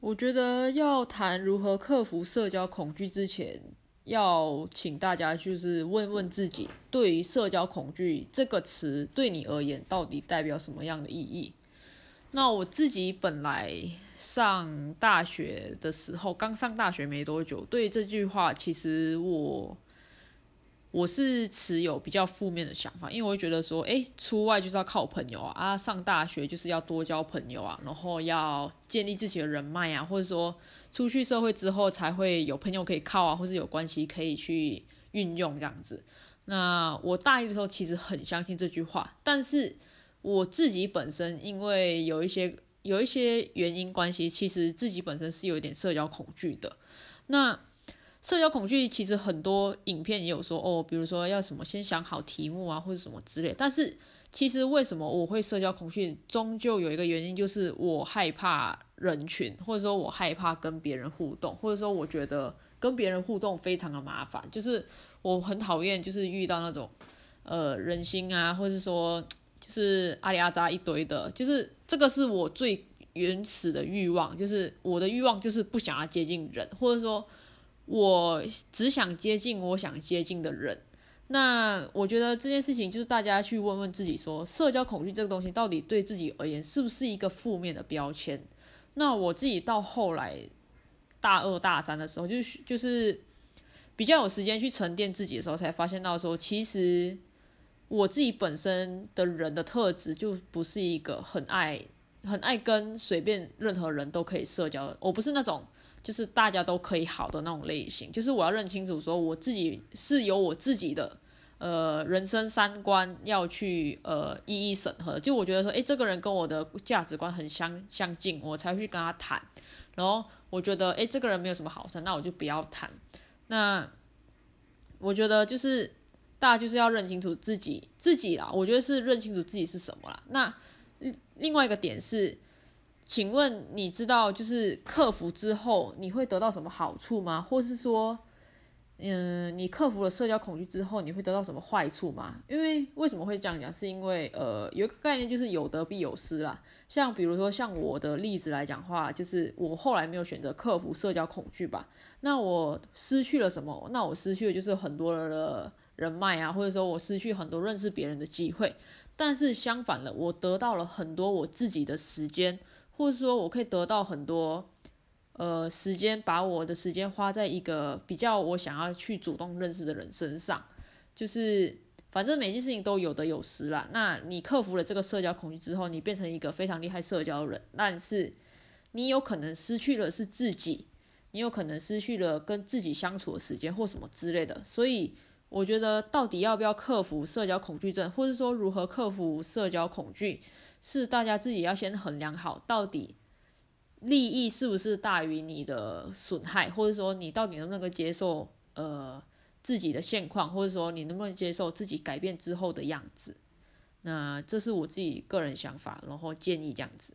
我觉得要谈如何克服社交恐惧之前，要请大家就是问问自己，对于社交恐惧这个词对你而言到底代表什么样的意义？那我自己本来上大学的时候，刚上大学没多久，对这句话其实我。我是持有比较负面的想法，因为我会觉得说，哎，出外就是要靠朋友啊，啊，上大学就是要多交朋友啊，然后要建立自己的人脉啊，或者说出去社会之后才会有朋友可以靠啊，或者有关系可以去运用这样子。那我大一的时候其实很相信这句话，但是我自己本身因为有一些有一些原因关系，其实自己本身是有一点社交恐惧的。那社交恐惧其实很多影片也有说哦，比如说要什么先想好题目啊，或者什么之类。但是其实为什么我会社交恐惧，终究有一个原因，就是我害怕人群，或者说我害怕跟别人互动，或者说我觉得跟别人互动非常的麻烦，就是我很讨厌就是遇到那种呃人心啊，或者是说就是阿里阿扎一堆的，就是这个是我最原始的欲望，就是我的欲望就是不想要接近人，或者说。我只想接近我想接近的人，那我觉得这件事情就是大家去问问自己，说社交恐惧这个东西到底对自己而言是不是一个负面的标签？那我自己到后来大二大三的时候，就是就是比较有时间去沉淀自己的时候，才发现到说，其实我自己本身的人的特质就不是一个很爱很爱跟随便任何人都可以社交，我不是那种。就是大家都可以好的那种类型，就是我要认清楚，说我自己是有我自己的呃人生三观要去呃一一审核。就我觉得说，诶，这个人跟我的价值观很相相近，我才会去跟他谈。然后我觉得，诶，这个人没有什么好谈，那我就不要谈。那我觉得就是大家就是要认清楚自己自己啦。我觉得是认清楚自己是什么啦。那另外一个点是。请问你知道就是克服之后你会得到什么好处吗？或是说，嗯，你克服了社交恐惧之后你会得到什么坏处吗？因为为什么会这样讲？是因为呃，有一个概念就是有得必有失啦。像比如说像我的例子来讲话，就是我后来没有选择克服社交恐惧吧。那我失去了什么？那我失去的就是很多人的人脉啊，或者说我失去很多认识别人的机会。但是相反了，我得到了很多我自己的时间。或者说，我可以得到很多，呃，时间，把我的时间花在一个比较我想要去主动认识的人身上，就是反正每件事情都有得有失啦。那你克服了这个社交恐惧之后，你变成一个非常厉害社交人，但是你有可能失去了是自己，你有可能失去了跟自己相处的时间或什么之类的。所以我觉得，到底要不要克服社交恐惧症，或者说如何克服社交恐惧？是大家自己要先衡量好，到底利益是不是大于你的损害，或者说你到底能不能够接受呃自己的现况，或者说你能不能接受自己改变之后的样子？那这是我自己个人想法，然后建议这样子。